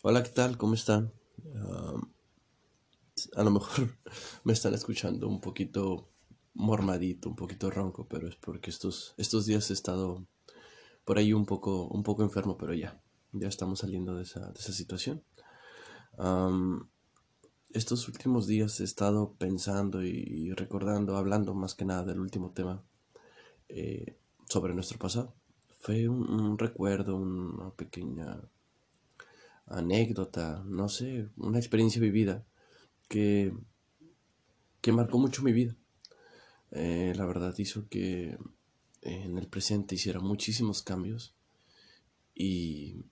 Hola, ¿qué tal? ¿Cómo están? Um, a lo mejor me están escuchando un poquito mormadito, un poquito ronco, pero es porque estos, estos días he estado por ahí un poco, un poco enfermo, pero ya, ya estamos saliendo de esa, de esa situación. Um, estos últimos días he estado pensando y, recordando, hablando más que nada del último tema eh, sobre nuestro pasado. Fue un recuerdo, una pequeña anécdota, no sé, una experiencia vivida que, que marcó mucho mi vida. Eh, la verdad hizo que en el presente hiciera muchísimos cambios y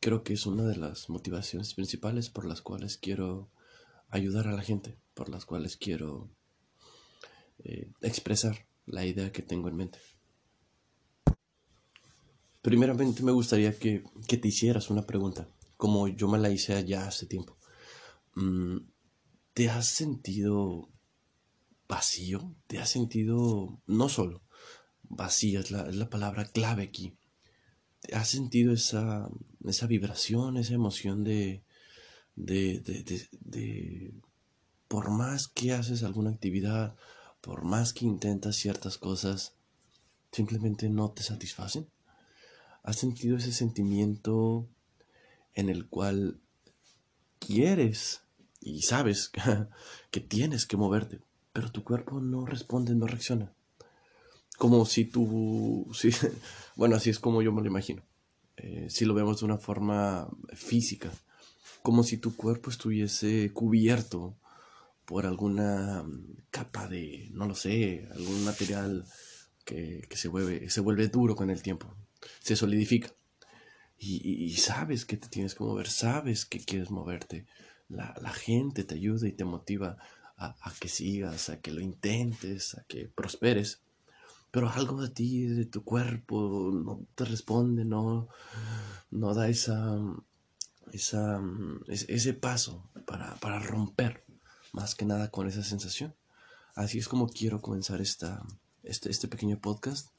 creo que es una de las motivaciones principales por las cuales quiero ayudar a la gente, por las cuales quiero eh, expresar la idea que tengo en mente. Primeramente me gustaría que, que te hicieras una pregunta como yo me la hice ya hace tiempo. Mm, ¿Te has sentido vacío? ¿Te has sentido no solo vacío, es la, palabra clave aquí? ¿Te has sentido esa, esa vibración, esa emoción de, de, de, de, por más que haces alguna actividad, por más que intentas ciertas cosas, simplemente no te satisfacen? ¿Has sentido ese sentimiento en el cual quieres y sabes que tienes que moverte, pero tu cuerpo no responde, no reacciona. Como si tú, si, bueno, así es como yo me lo imagino. Eh, si lo vemos de una forma física, como si tu cuerpo estuviese cubierto por alguna capa de, no lo sé, algún material que, que se, vuelve, se vuelve duro con el tiempo, se solidifica y, sabes que te tienes que mover, sabes que quieres moverte. La, gente te ayuda y te motiva a, que sigas, a que lo intentes, a que prosperes. Pero algo de ti, de tu cuerpo, no te responde, no, no da esa, esa, ese paso para, para romper más que nada con esa sensación. Así es como quiero comenzar esta, este, este pequeño podcast.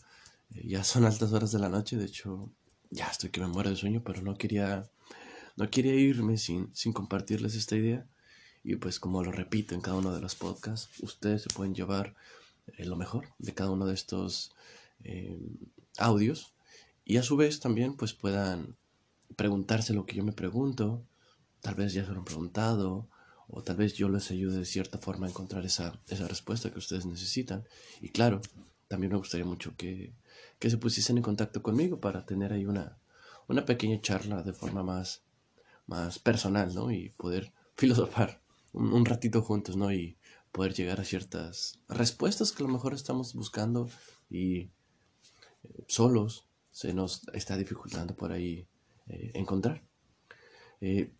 Eh, ya son altas horas de la noche, de hecho ya estoy que me muero de sueño, pero no quería, no quería irme sin, sin compartirles esta idea. Y pues como lo repito en cada uno de los podcasts, ustedes se pueden llevar eh, lo mejor de cada uno de estos eh, audios. Y a su vez también pues puedan preguntarse lo que yo me pregunto. Tal vez ya se lo han preguntado. O tal vez yo les ayude de cierta forma a encontrar esa, esa respuesta que ustedes necesitan. Y claro, también me gustaría mucho que, que se pusiesen en contacto conmigo para tener ahí una, una pequeña charla de forma más, más personal, ¿no? Y poder filosofar un, ratito juntos, ¿no? Y poder llegar a ciertas respuestas que a lo mejor estamos buscando y eh, solos se nos está dificultando por ahí eh, encontrar. Eh,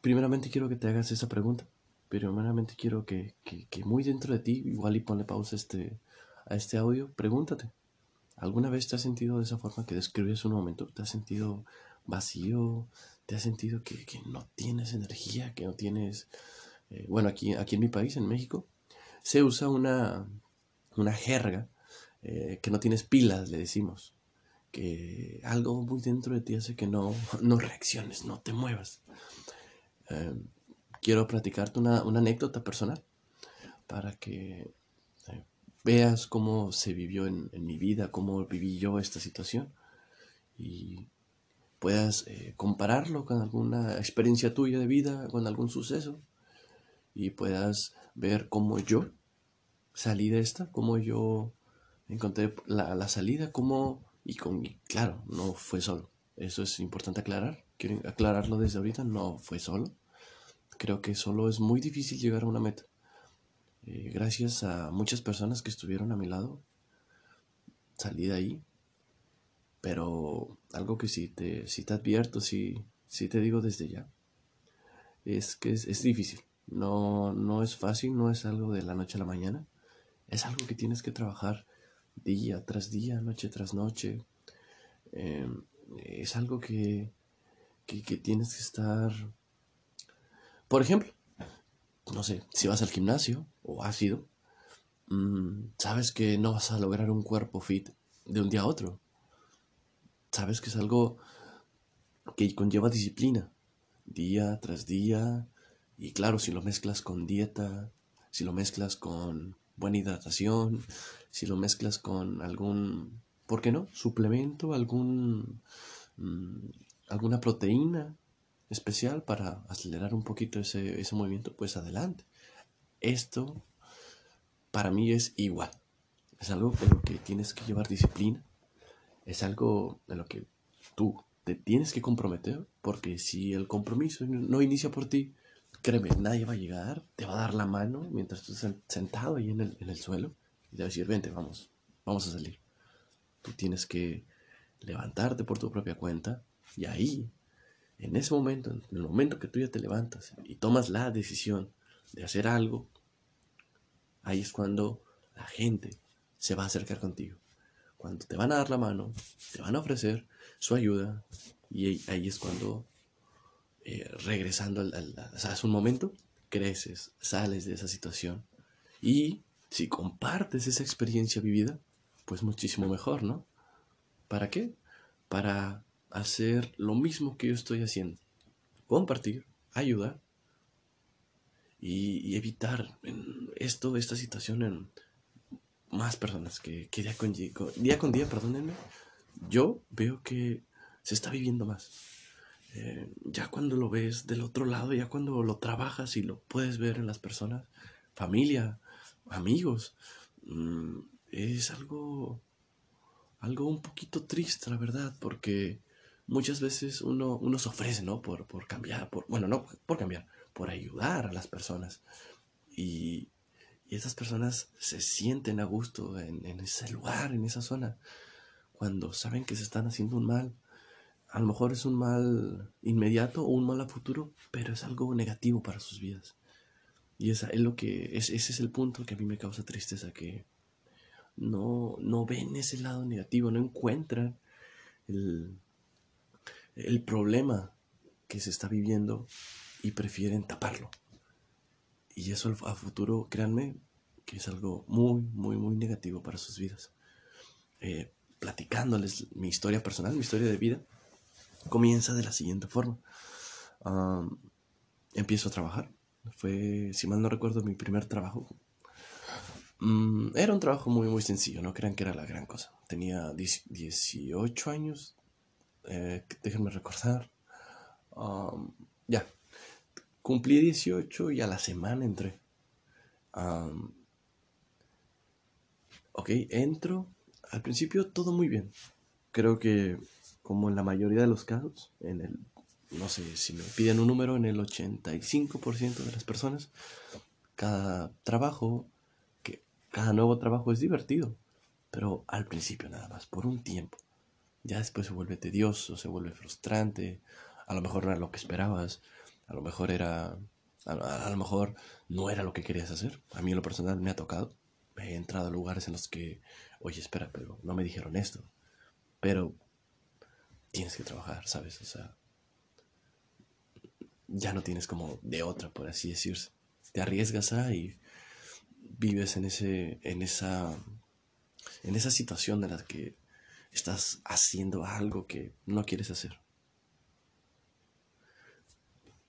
primeramente quiero que te hagas esa pregunta. Primeramente quiero que, que, muy dentro de ti, igual y ponle pausa este, a este audio, pregúntate, ¿alguna vez te has sentido de esa forma que describes un momento? ¿Te has sentido vacío? ¿Te has sentido que, no tienes energía, que no tienes... Eh, bueno, aquí, aquí en mi país, en México, se usa una, una jerga eh, que no tienes pilas, le decimos. Que algo muy dentro de ti hace que no, no reacciones, no te muevas. Eh, quiero platicarte una, una anécdota personal para que veas cómo se vivió en, mi vida, cómo viví yo esta situación y puedas eh, compararlo con alguna experiencia tuya de vida, con algún suceso y puedas ver cómo yo salí de esta, cómo yo encontré la, salida, cómo y con claro, no fue solo. Eso es importante aclarar. Quiero aclararlo desde ahorita, no fue solo. Creo que solo es muy difícil llegar a una meta. Eh, gracias a muchas personas que estuvieron a mi lado, salí de ahí. Pero algo que sí te, si te advierto, sí, sí te digo desde ya, es que es, difícil. No, no es fácil, no es algo de la noche a la mañana. Es algo que tienes que trabajar día tras día, noche tras noche. Em, es algo que, que tienes que estar... Por ejemplo, no sé, si vas al gimnasio o has ido, mm, sabes que no vas a lograr un cuerpo fit de un día a otro. Sabes que es algo que conlleva disciplina. día tras día. Y claro, si lo mezclas con dieta, si lo mezclas con buena hidratación, si lo mezclas con algún, ¿por qué no? Suplemento, algún, mm, alguna proteína especial para acelerar un poquito ese, ese movimiento, pues adelante. Esto para mí es igual. Es algo en lo que tienes que llevar disciplina. Es algo en lo que tú te tienes que comprometer, porque si el compromiso no inicia por ti, créeme, nadie va a llegar, te va a dar la mano mientras tú estás sentado ahí en el, en el suelo y te va a decir, vente, vamos, vamos a salir. Tú tienes que levantarte por tu propia cuenta y ahí, en ese momento, en el momento que tú ya te levantas y tomas la decisión de hacer algo, ahí es cuando la gente se va a acercar contigo. Cuando te van a dar la mano, te van a ofrecer su ayuda y ahí es cuando, eh, regresando al, al, un momento, creces, sales de esa situación y si compartes esa experiencia vivida, pues muchísimo mejor, ¿no? ¿Para qué? Para hacer lo mismo que yo estoy haciendo. Compartir, ayudar y, evitar esto, esta situación en más personas que, día, con, día con día, perdónenme, yo veo que se está viviendo más. Eh, ya cuando lo ves del otro lado, ya cuando lo trabajas y lo puedes ver en las personas, familia, amigos, mm, es algo, algo un poquito triste, la verdad, porque muchas veces uno, uno se ofrece, ¿no? Por, por cambiar, por, bueno, no por cambiar, por ayudar a las personas. Y, y esas personas se sienten a gusto en, en, ese lugar, en esa zona, cuando saben que se están haciendo un mal. A lo mejor es un mal inmediato o un mal a futuro, pero es algo negativo para sus vidas. Y esa es lo que, es, ese es el punto que a mí me causa tristeza, que no, no ven ese lado negativo, no encuentran el, el problema que se está viviendo y prefieren taparlo. Y eso a futuro, créanme, que es algo muy, muy, muy negativo para sus vidas. Eh, platicándoles mi historia personal, mi historia de vida, comienza de la siguiente forma. empiezo a trabajar. Fue, si mal no recuerdo, mi primer trabajo. Mm, era un trabajo muy, muy sencillo, no crean que era la gran cosa. Tenía 18 años, eh, déjenme recordar. ya, Cumplí 18 y a la semana entré. ok, entro. Al principio todo muy bien. Creo que como en la mayoría de los casos, en el, no sé si me piden un número, en el 85% de las personas, cada trabajo, que cada nuevo trabajo es divertido. Pero al principio nada más, por un tiempo. Ya después se vuelve tedioso, se vuelve frustrante, a lo mejor no era lo que esperabas, a lo mejor era, a, lo mejor no era lo que querías hacer. A mí en lo personal me ha tocado. He entrado a lugares en los que, oye, espera, pero no me dijeron esto. Pero tienes que trabajar, ¿sabes? O sea, ya no tienes como de otra, por así decirse. Te arriesgas a y vives en ese, en esa, en esa situación en la que estás haciendo algo que no quieres hacer.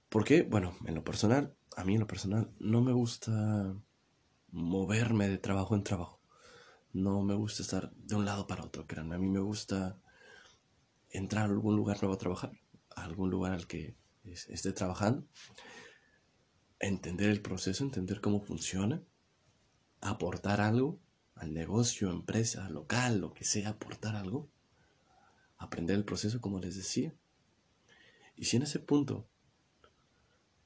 ¿Por qué? Bueno, en lo personal, a mí en lo personal, no me gusta moverme de trabajo en trabajo. No me gusta estar de un lado para otro, créanme. A mí me gusta entrar a algún lugar nuevo a trabajar, a algún lugar al que esté trabajando, entender el proceso, entender cómo funciona, aportar algo al negocio, empresa, local, lo que sea, aportar algo, aprender el proceso, como les decía. Y si en ese punto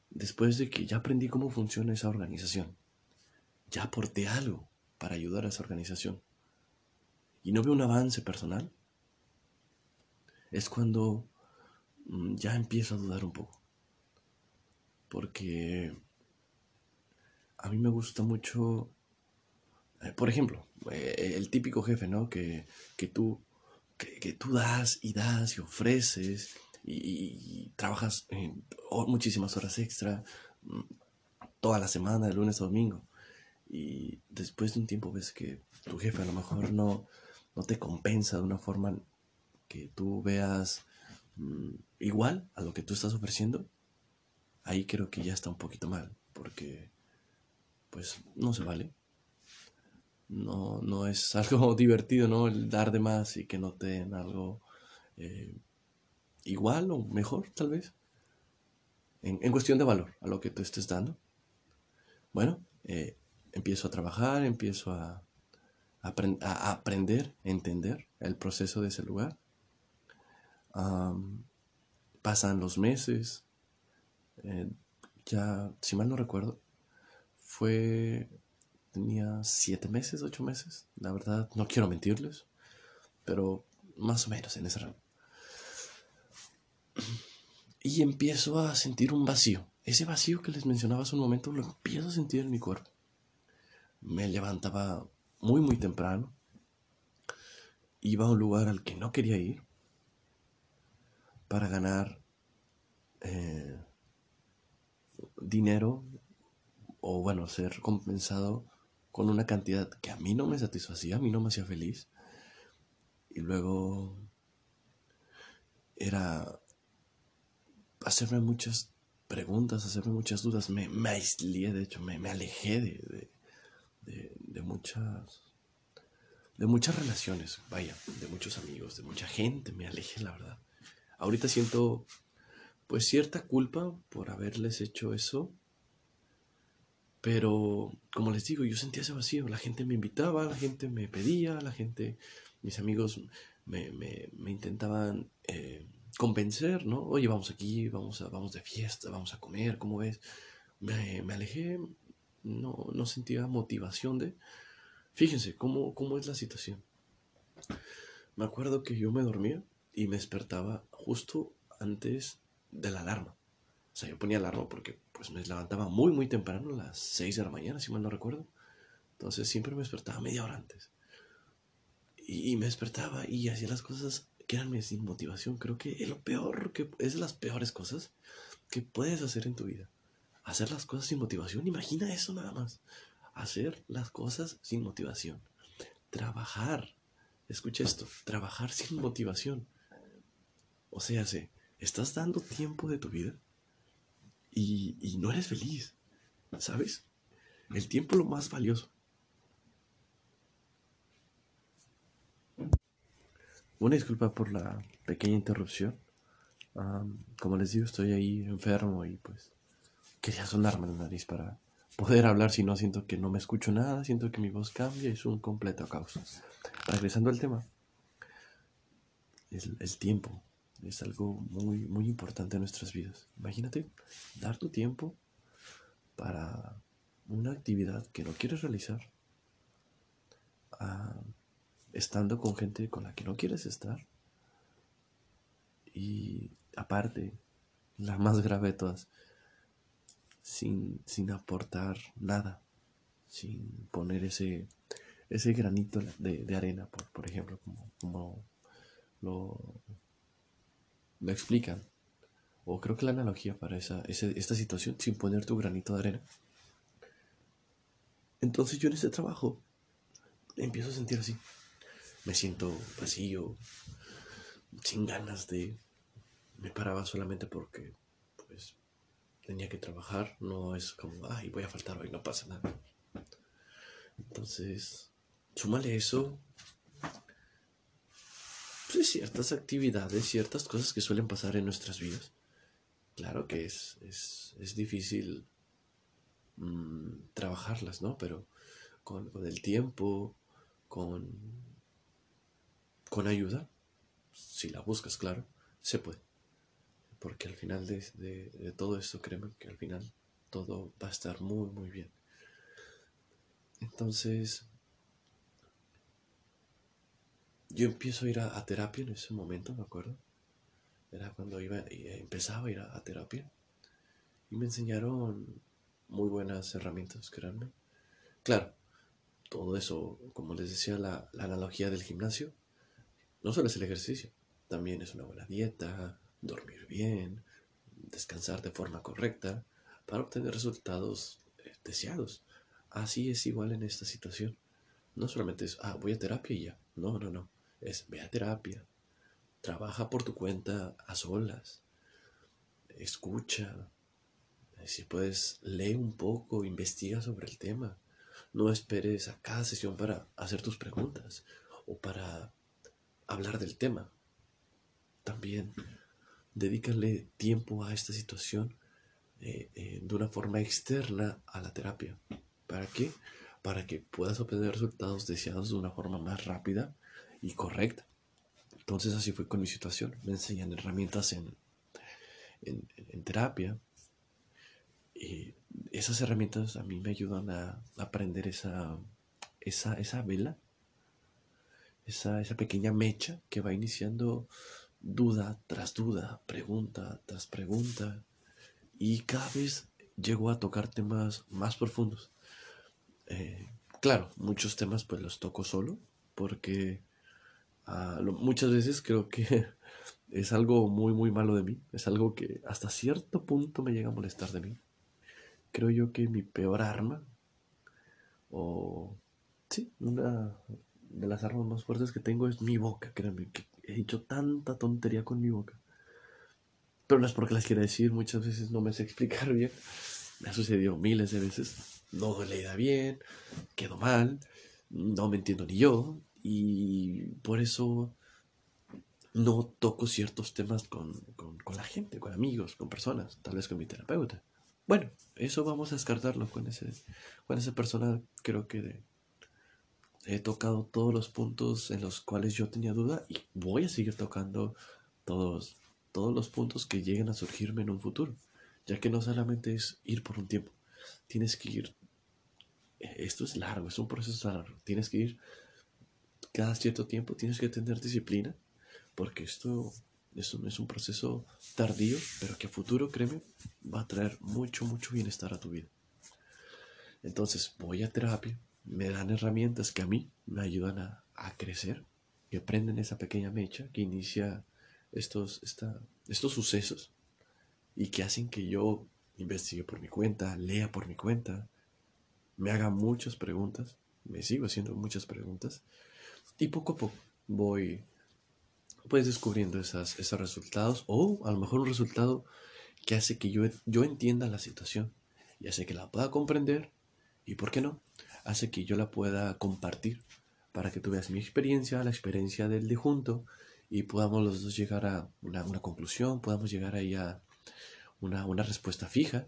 después de que ya aprendí cómo funciona esa organización, ya aporté algo para ayudar a esa organización y no veo un avance personal, es cuando mm, ya empiezo a dudar un poco. Porque a mí me gusta mucho, por ejemplo, eh, el típico jefe, ¿no? Que, que tú, que tú das y das y ofreces y, trabajas muchísimas horas extra mm, toda la semana, de lunes a domingo. Y después de un tiempo ves que tu jefe a lo mejor no, no te compensa de una forma que tú veas mm, igual a lo que tú estás ofreciendo. ahí creo que ya está un poquito mal, porque pues no se vale. No, no es algo divertido, ¿no? El dar de más y que no te den algo eh, igual o mejor, tal vez. En, cuestión de valor a lo que tú estés dando. Bueno, eh, empiezo a trabajar, empiezo a, a, aprender, a entender el proceso de ese lugar. pasan los meses, eh, ya, si mal no recuerdo, fue, tenía siete meses, ocho meses, la verdad, no quiero mentirles, pero más o menos en ese rango. Y empiezo a sentir un vacío. Ese vacío que les mencionaba hace un momento lo empiezo a sentir en mi cuerpo. Me levantaba muy, muy temprano. Iba a un lugar al que no quería ir para ganar eh, dinero o bueno, ser compensado con una cantidad que a mí no me satisfacía, a mí no me hacía feliz. Y luego era hacerme muchas preguntas, hacerme muchas dudas. Me, me aislé, de hecho, me, me alejé de, de, muchas de muchas relaciones, vaya, de muchos amigos, de mucha gente, me alejé, la verdad. Ahorita siento pues cierta culpa por haberles hecho eso, pero como les digo, yo sentía ese vacío, la gente me invitaba, la gente me pedía, la gente, mis amigos me, me, intentaban eh, convencer, ¿no? Oye, vamos aquí, vamos, a, vamos de fiesta, vamos a comer, ¿cómo ves? Me, me alejé, no, no sentía motivación de... Fíjense cómo, cómo es la situación. Me acuerdo que yo me dormía y me despertaba justo antes de la alarma. O sea, yo ponía alarma porque pues me levantaba muy, muy temprano, a las 6 de la mañana, si mal no recuerdo. Entonces siempre me despertaba media hora antes. Y, me despertaba y hacía las cosas, créanme, sin motivación. Creo que es lo peor, que es de las peores cosas que puedes hacer en tu vida hacer las cosas sin motivación. Imagina eso nada más. Hacer las cosas sin motivación. Trabajar. Escucha esto. Trabajar sin motivación. O sea, estás dando tiempo de tu vida y, no eres feliz. ¿Sabes? El tiempo es lo más valioso. Una disculpa por la pequeña interrupción. como les digo, estoy ahí enfermo y pues quería sonarme la nariz para poder hablar, si no siento que no me escucho nada, siento que mi voz cambia y es un completo caos. Regresando al tema, el, el tiempo es algo muy, muy importante en nuestras vidas. Imagínate dar tu tiempo para una actividad que no quieres realizar, ah, estando con gente con la que no quieres estar. Y aparte, la más grave de todas, sin, sin aportar nada, sin poner ese, ese granito de, arena, por, por, ejemplo, como, como lo, lo, explican. O creo que la analogía para esa, esta situación, sin poner tu granito de arena. Entonces yo en este trabajo empiezo a sentir así. Me siento vacío, sin ganas de... Me paraba solamente porque, pues, tenía que trabajar, no es como, ay, voy a faltar hoy, no pasa nada. Entonces, súmale eso, ciertas actividades, ciertas cosas que suelen pasar en nuestras vidas. Claro que es, es, difícil mm, trabajarlas, ¿no? Pero con, con, el tiempo, con, con ayuda, si la buscas, claro, se puede. Porque al final de, todo esto, créeme que al final todo va a estar muy, muy bien. Entonces, yo empiezo a ir a, terapia en ese momento, me acuerdo. Era cuando iba, eh, empezaba a ir a, terapia. Y me enseñaron muy buenas herramientas, créanme. Claro, todo eso, como les decía, la, la analogía del gimnasio, no solo es el ejercicio, también es una buena dieta, dormir bien, descansar de forma correcta para obtener resultados eh, deseados. Así es igual en esta situación. No solamente es, ah, voy a terapia y ya. No, no, no. Es, ve a terapia. Trabaja por tu cuenta a solas. Escucha. Si puedes, lee un poco, investiga sobre el tema. No esperes a cada sesión para hacer tus preguntas o para hablar del tema. También dedícale tiempo a esta situación eh, eh, de una forma externa a la terapia. ¿Para qué? Para que puedas obtener resultados deseados de una forma más rápida y correcta. Entonces así fue con mi situación. Me enseñan herramientas en, en, terapia. Y esas herramientas a mí me ayudan a aprender esa, esa, esa vela, esa, esa pequeña mecha que va iniciando duda tras duda, pregunta tras pregunta. Y cada vez llego a tocar temas más profundos. Eh, claro, muchos temas pues los toco solo porque ah, muchas veces creo que es algo muy muy malo de mí, es algo que hasta cierto punto me llega a molestar de mí. Creo yo que mi peor arma, o sí, una de las armas más fuertes que tengo es mi boca, créanme, que he dicho tanta tontería con mi boca. Pero no es porque las quiera decir, muchas veces no me sé explicar bien. Me ha sucedido miles de veces. No doy la bien, quedo mal, no me entiendo ni yo. Y por eso no toco ciertos temas con, la gente, con amigos, con personas, tal vez con mi terapeuta. Bueno, eso vamos a descartarlo con ese, con esa persona. Creo que he tocado todos los puntos en los cuales yo tenía duda y voy a seguir tocando todos, todos los puntos que lleguen a surgirme en un futuro, ya que no solamente es ir por un tiempo, tienes que ir, esto es largo, es un proceso largo, tienes que ir cada cierto tiempo, tienes que tener disciplina, porque esto es un, es un proceso tardío, pero que a futuro, créeme, va a traer mucho, mucho bienestar a tu vida. Entonces voy a terapia, me dan herramientas que a mí me ayudan a, crecer, que prenden esa pequeña mecha que inicia estos, estos sucesos y que hacen que yo investigue por mi cuenta, lea por mi cuenta, me haga muchas preguntas, me sigo haciendo muchas preguntas y poco a poco voy pues descubriendo esas, esos resultados o a lo mejor un resultado que hace que yo, yo entienda la situación y hace que la pueda comprender y, ¿por qué no?, hace que yo la pueda compartir para que tú veas mi experiencia, la experiencia del de junto y podamos los dos llegar a una, conclusión, podamos llegar ahí a una, una, respuesta fija.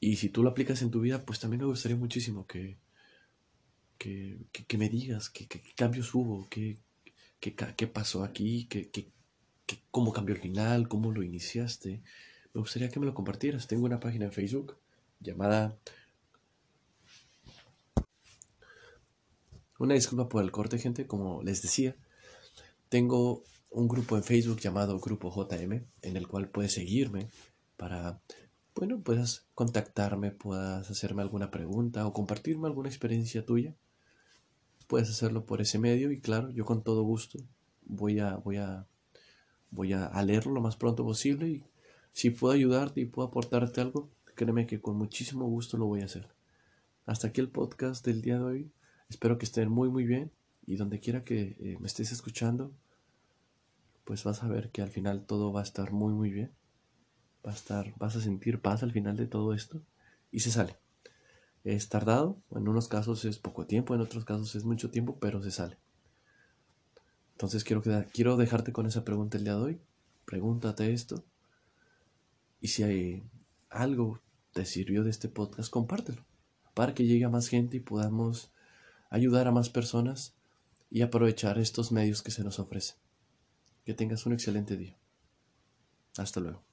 Y si tú lo aplicas en tu vida, pues también me gustaría muchísimo que, que, que, me digas qué cambios hubo, qué, pasó aquí, qué, cómo cambió el final, cómo lo iniciaste. Me gustaría que me lo compartieras. Tengo una página en Facebook llamada Una disculpa por el corte, gente, como les decía. Tengo un grupo en Facebook llamado Grupo JM, en el cual puedes seguirme para, bueno, puedas contactarme, puedas hacerme alguna pregunta o compartirme alguna experiencia tuya. Puedes hacerlo por ese medio y claro, yo con todo gusto voy a, voy a, voy a leerlo lo más pronto posible y si puedo ayudarte y puedo aportarte algo, créeme que con muchísimo gusto lo voy a hacer. Hasta aquí el podcast del día de hoy. Espero que estén muy muy bien y donde quiera que eh, me estés escuchando, pues vas a ver que al final todo va a estar muy muy bien. Va a estar, vas a sentir paz al final de todo esto y se sale. Es tardado, en unos casos es poco tiempo, en otros casos es mucho tiempo, pero se sale. Entonces quiero, quiero dejarte con esa pregunta el día de hoy. Pregúntate esto. Y si hay algo te sirvió de este podcast, compártelo. Para que llegue a más gente y podamos ayudar a más personas y aprovechar estos medios que se nos ofrecen. Que tengas un excelente día. Hasta luego.